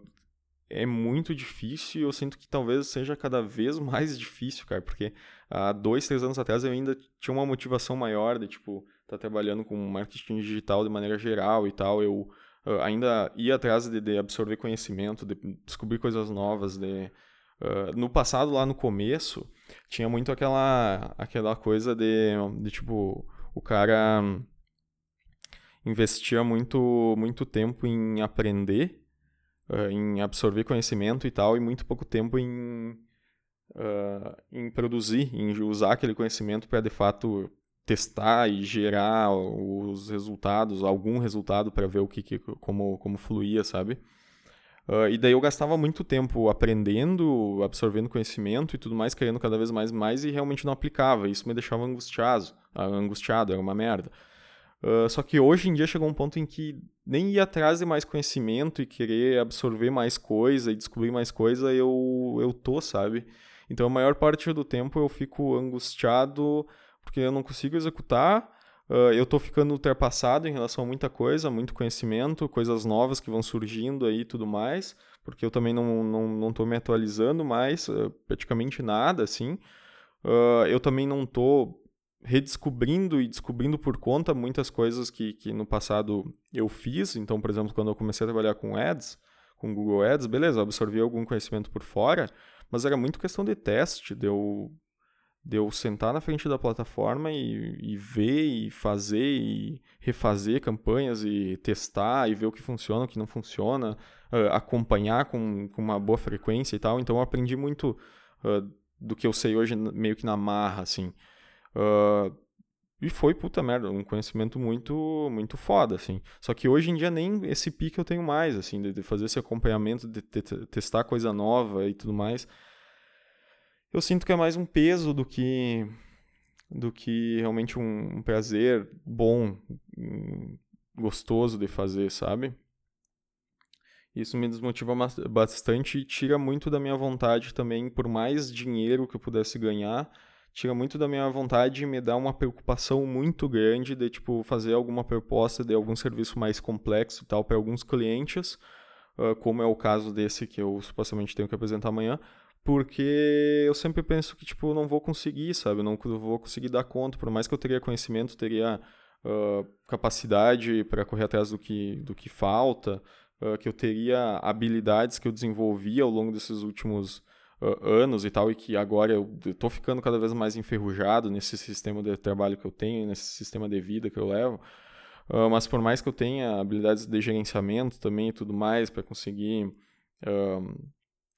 é muito difícil e eu sinto que talvez seja cada vez mais difícil, cara, porque há dois, três anos atrás eu ainda tinha uma motivação maior de, tipo, tá trabalhando com marketing digital de maneira geral e tal. Eu uh, ainda ia atrás de, de, absorver conhecimento, de descobrir coisas novas, de... Uh, no passado, lá no começo, tinha muito aquela, aquela coisa de, de tipo, o cara investia muito, muito tempo em aprender, uh, em absorver conhecimento e tal, e muito pouco tempo em, uh, em produzir, em usar aquele conhecimento para de fato testar e gerar os resultados, algum resultado para ver o que, que, como, como fluía, sabe? Uh, e daí eu gastava muito tempo aprendendo, absorvendo conhecimento e tudo mais, querendo cada vez mais mais e realmente não aplicava. Isso me deixava angustiado, angustiado era uma merda. Uh, só que hoje em dia chegou um ponto em que nem ir atrás de mais conhecimento e querer absorver mais coisa e descobrir mais coisa, eu, eu tô, sabe? Então a maior parte do tempo eu fico angustiado porque eu não consigo executar Uh, eu estou ficando ultrapassado em relação a muita coisa, muito conhecimento, coisas novas que vão surgindo aí e tudo mais, porque eu também não, não, não tô me atualizando mais, uh, praticamente nada, assim. Uh, eu também não estou redescobrindo e descobrindo por conta muitas coisas que, que no passado eu fiz. Então, por exemplo, quando eu comecei a trabalhar com ads, com Google Ads, beleza, absorvi algum conhecimento por fora, mas era muito questão de teste, de eu de eu sentar na frente da plataforma e, e, ver e fazer e refazer campanhas e testar e ver o que funciona, o que não funciona, uh, acompanhar com, com, uma boa frequência e tal. Então eu aprendi muito uh, do que eu sei hoje meio que na marra, assim. Uh, e foi, puta merda, um conhecimento muito muito foda, assim. Só que hoje em dia nem esse pique eu tenho mais, assim, de, de fazer esse acompanhamento, de, testar coisa nova e tudo mais eu sinto que é mais um peso do que do que realmente um, um prazer bom, um, gostoso de fazer, sabe? Isso me desmotiva bastante e tira muito da minha vontade também, por mais dinheiro que eu pudesse ganhar, tira muito da minha vontade e me dá uma preocupação muito grande de tipo fazer alguma proposta de algum serviço mais complexo tal para alguns clientes, uh, como é o caso desse que eu supostamente tenho que apresentar amanhã, porque eu sempre penso que, tipo, não vou conseguir, sabe? Não vou conseguir dar conta, por mais que eu teria conhecimento, teria uh, capacidade para correr atrás do que, do que falta, uh, que eu teria habilidades que eu desenvolvi ao longo desses últimos anos e tal, e que agora eu estou ficando cada vez mais enferrujado nesse sistema de trabalho que eu tenho, nesse sistema de vida que eu levo. mas por mais que eu tenha habilidades de gerenciamento também e tudo mais, para conseguir,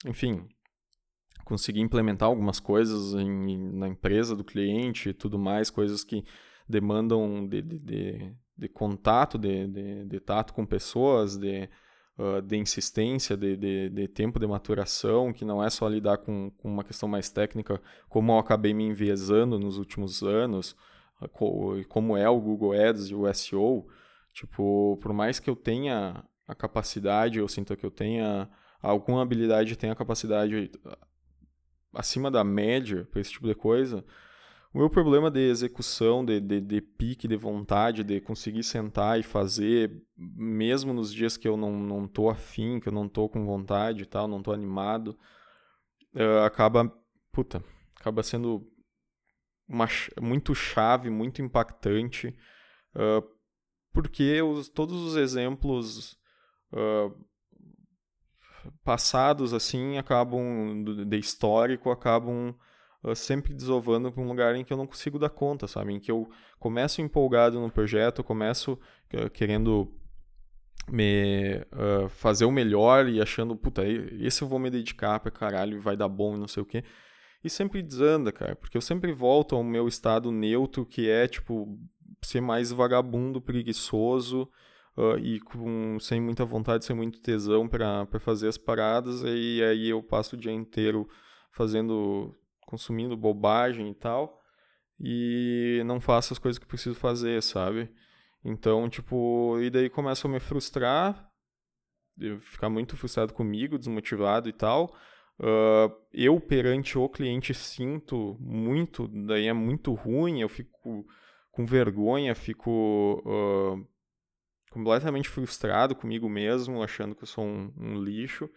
enfim, conseguir implementar algumas coisas em, na empresa do cliente e tudo mais, coisas que demandam de, de, de, de contato, de, de, de, tato com pessoas, de, uh, de insistência, de, de, de, tempo de maturação, que não é só lidar com, com uma questão mais técnica, como eu acabei me enviesando nos últimos anos, como é o Google Ads e o SEO. Tipo, por mais que eu tenha a capacidade, eu sinto que eu tenha alguma habilidade tem a capacidade acima da média para esse tipo de coisa, o meu problema de execução, de, de, de, pique, de vontade, de conseguir sentar e fazer, mesmo nos dias que eu não, não tô afim, que eu não tô com vontade e tal, não tô animado, uh, acaba, puta, acaba sendo uma, muito chave, muito impactante, uh, porque os, todos os exemplos uh, passados, assim, acabam, de histórico, acabam sempre desovando para um lugar em que eu não consigo dar conta, sabe? Em que eu começo empolgado no projeto, começo uh, querendo me uh, fazer o melhor e achando, puta, esse eu vou me dedicar pra caralho, vai dar bom e não sei o quê. E sempre desanda, cara, porque eu sempre volto ao meu estado neutro, que é, tipo, ser mais vagabundo, preguiçoso, Uh, e com, sem muita vontade, sem muito tesão para fazer as paradas, e aí eu passo o dia inteiro fazendo consumindo bobagem e tal, e não faço as coisas que preciso fazer, sabe? Então, tipo, e daí começo a me frustrar, ficar muito frustrado comigo, desmotivado e tal. Uh, eu, perante o cliente, sinto muito, daí é muito ruim, eu fico com vergonha, fico uh, completamente frustrado comigo mesmo, achando que eu sou um, um lixo.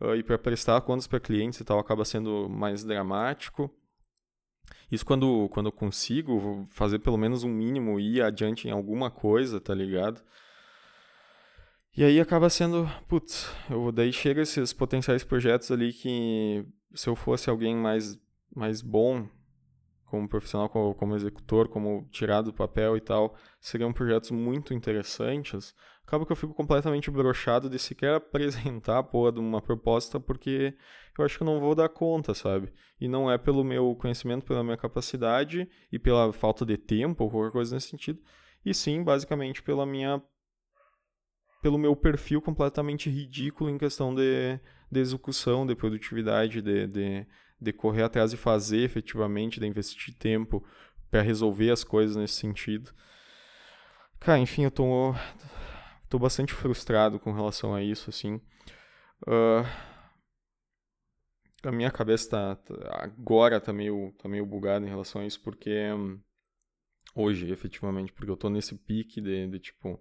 Uh, e para prestar contas para clientes e tal acaba sendo mais dramático. Isso quando, quando eu consigo fazer pelo menos um mínimo ir adiante em alguma coisa, tá ligado? E aí acaba sendo, putz, eu, daí chega esses potenciais projetos ali que se eu fosse alguém mais, mais bom como profissional, como, como executor, como tirado do papel e tal, seriam projetos muito interessantes, acaba que eu fico completamente brochado de sequer apresentar a porra de uma proposta porque eu acho que não vou dar conta, sabe? E não é pelo meu conhecimento, pela minha capacidade e pela falta de tempo ou qualquer coisa nesse sentido, e sim, basicamente, pela minha pelo meu perfil completamente ridículo em questão de, de execução, de produtividade, de, de, de correr atrás e fazer efetivamente, de investir tempo para resolver as coisas nesse sentido. Cara, enfim, eu tô, tô bastante frustrado com relação a isso, assim. Uh, a minha cabeça tá, tá, agora tá meio, tá meio bugada em relação a isso, porque hoje, efetivamente, porque eu tô nesse pique de, de tipo,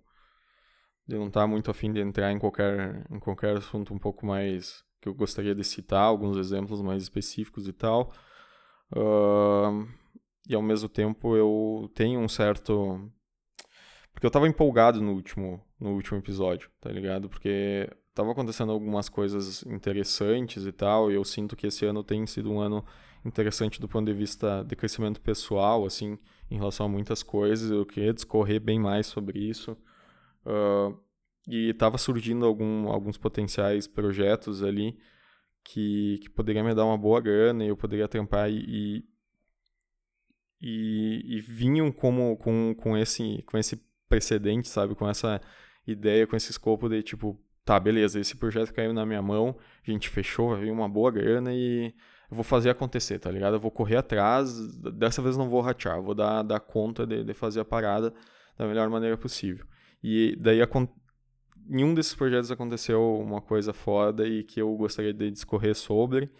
de não estar tá muito afim de entrar em qualquer, em qualquer assunto um pouco mais que eu gostaria de citar, alguns exemplos mais específicos e tal. Uh, e ao mesmo tempo eu tenho um certo. Porque eu tava empolgado no último, no último episódio, tá ligado? Porque tava acontecendo algumas coisas interessantes e tal, e eu sinto que esse ano tem sido um ano interessante do ponto de vista de crescimento pessoal, assim, em relação a muitas coisas. Eu queria discorrer bem mais sobre isso. Uh, e estava surgindo algum, alguns potenciais projetos ali que, que poderiam me dar uma boa grana e eu poderia trampar e, e, e vinham como, com, com, esse, com esse precedente, sabe? Com essa ideia, com esse escopo de tipo, tá, beleza, esse projeto caiu na minha mão, a gente fechou, vir uma boa grana e eu vou fazer acontecer, tá ligado? Eu vou correr atrás, dessa vez não vou ratear, vou dar, dar conta de, de fazer a parada da melhor maneira possível. E daí em um desses projetos aconteceu uma coisa foda e que eu gostaria de discorrer sobre.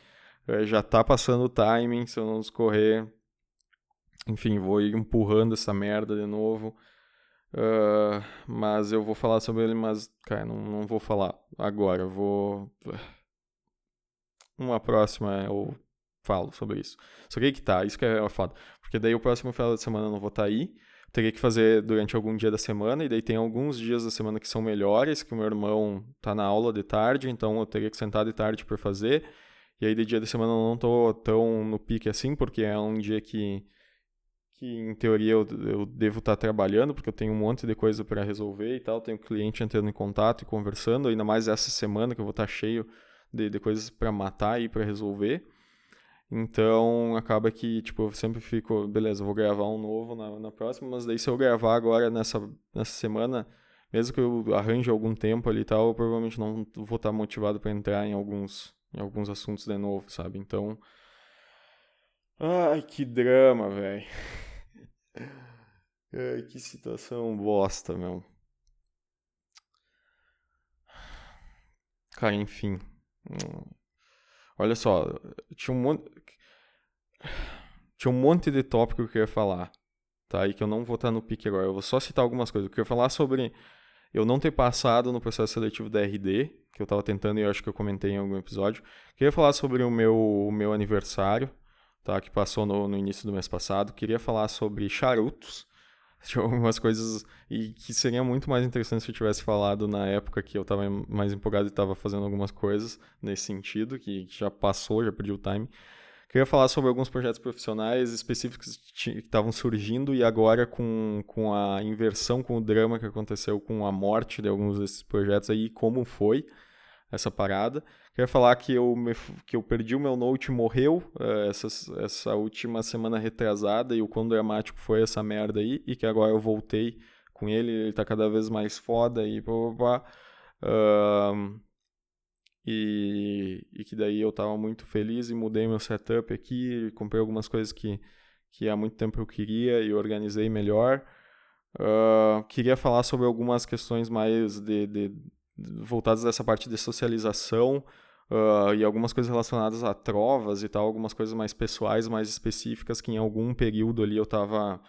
É, já tá passando o timing, se eu não discorrer, enfim, vou ir empurrando essa merda de novo. Uh, mas eu vou falar sobre ele, mas, cara, não, não vou falar agora. Vou. Uma próxima eu falo sobre isso. Só que aí que tá, isso que é foda. Porque daí o próximo final de semana eu não vou estar tá aí teria que fazer durante algum dia da semana, e daí tem alguns dias da semana que são melhores, que o meu irmão tá na aula de tarde, então eu teria que sentar de tarde para fazer. E aí de dia da semana eu não tô tão no pique assim, porque é um dia que, que em teoria eu, eu devo estar tá trabalhando, porque eu tenho um monte de coisa para resolver e tal, tenho cliente entrando em contato e conversando, ainda mais essa semana que eu vou estar tá cheio de, de coisas para matar e para resolver. Então acaba que, tipo, eu sempre fico, beleza, vou gravar um novo na, na próxima, mas daí se eu gravar agora nessa, nessa semana, mesmo que eu arranje algum tempo ali e tal, eu provavelmente não vou estar motivado para entrar em alguns, em alguns assuntos de novo, sabe? Então. Ai, que drama, velho. Ai, que situação bosta, meu. Cara, enfim. Olha só, tinha um monte. Tinha um monte de tópico que eu ia falar, tá? E que eu não vou estar no pique agora. Eu vou só citar algumas coisas. Eu queria falar sobre eu não ter passado no processo seletivo da RD, que eu estava tentando e eu acho que eu comentei em algum episódio. Queria falar sobre o meu, o meu aniversário, tá? Que passou no, no início do mês passado. Queria falar sobre charutos. Tinha algumas coisas e que seria muito mais interessante se eu tivesse falado na época que eu estava mais empolgado e estava fazendo algumas coisas nesse sentido, que já passou, já perdi o time. Queria falar sobre alguns projetos profissionais específicos que estavam surgindo e agora com, com a inversão, com o drama que aconteceu com a morte de alguns desses projetos aí, como foi essa parada. Queria falar que eu, me, que eu perdi o meu Note morreu uh, essa, essa última semana retrasada e o quão dramático foi essa merda aí, e que agora eu voltei com ele, ele tá cada vez mais foda e pá, pá, pá. Uh, e, e que daí eu estava muito feliz e mudei meu setup aqui, comprei algumas coisas que, que há muito tempo eu queria e organizei melhor. Uh, queria falar sobre algumas questões mais de, de voltadas a essa parte de socialização uh, e algumas coisas relacionadas a trovas e tal, algumas coisas mais pessoais, mais específicas que em algum período ali eu estava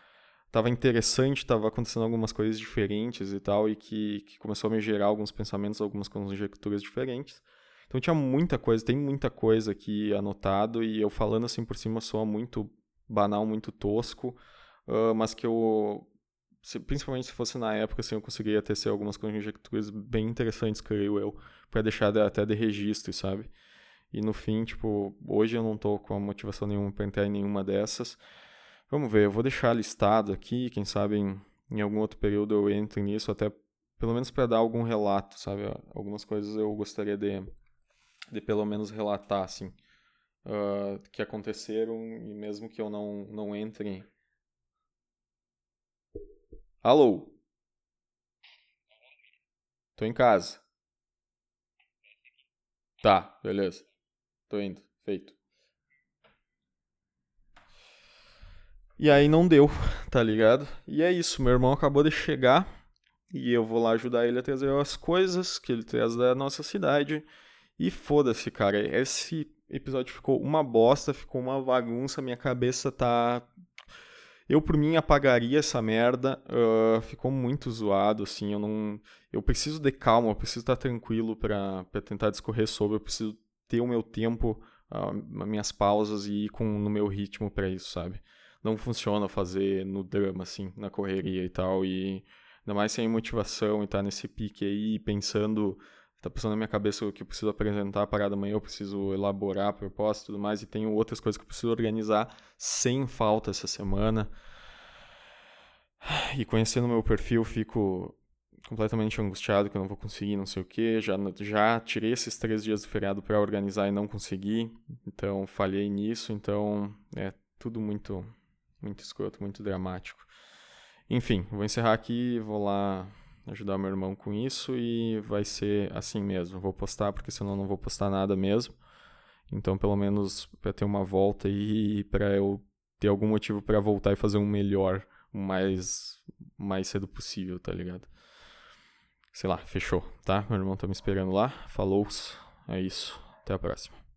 tava interessante, estava acontecendo algumas coisas diferentes e tal, e que, que começou a me gerar alguns pensamentos, algumas conjecturas diferentes. Então tinha muita coisa, tem muita coisa aqui anotado e eu falando assim por cima soa muito banal, muito tosco, uh, mas que eu, se, principalmente se fosse na época, assim, eu conseguiria tecer algumas conjecturas bem interessantes, creio eu, para deixar de, até de registro, sabe? E no fim, tipo, hoje eu não tô com a motivação nenhuma para entrar em nenhuma dessas. Vamos ver, eu vou deixar listado aqui, quem sabe em, em algum outro período eu entre nisso, até pelo menos para dar algum relato, sabe? Algumas coisas eu gostaria de de pelo menos relatar, assim, uh, que aconteceram e mesmo que eu não, não entre. Alô? Tô em casa. Tá, beleza. Tô indo. Feito. E aí não deu, tá ligado? E é isso, meu irmão acabou de chegar e eu vou lá ajudar ele a trazer as coisas que ele traz da nossa cidade. E foda-se, cara. Esse episódio ficou uma bosta, ficou uma bagunça. Minha cabeça tá. Eu, por mim, apagaria essa merda. Uh, ficou muito zoado, assim. Eu não. Eu preciso de calma, eu preciso estar tranquilo para tentar discorrer sobre. Eu preciso ter o meu tempo, uh, minhas pausas e ir com, no meu ritmo para isso, sabe? Não funciona fazer no drama, assim, na correria e tal. E ainda mais sem motivação e estar tá nesse pique aí, pensando tá passando na minha cabeça que eu preciso apresentar a parada amanhã, eu preciso elaborar a proposta e tudo mais, e tenho outras coisas que eu preciso organizar sem falta essa semana. E conhecendo o meu perfil, fico completamente angustiado que eu não vou conseguir, não sei o que. Já, já tirei esses três dias do feriado para organizar e não consegui, então falhei nisso. Então é tudo muito, muito escroto, muito dramático. Enfim, vou encerrar aqui, vou lá ajudar meu irmão com isso e vai ser assim mesmo. Vou postar porque senão não vou postar nada mesmo. Então, pelo menos para ter uma volta e para eu ter algum motivo para voltar e fazer um melhor o mais mais cedo possível, tá ligado? Sei lá, fechou, tá? Meu irmão tá me esperando lá. Falou. É isso. Até a próxima.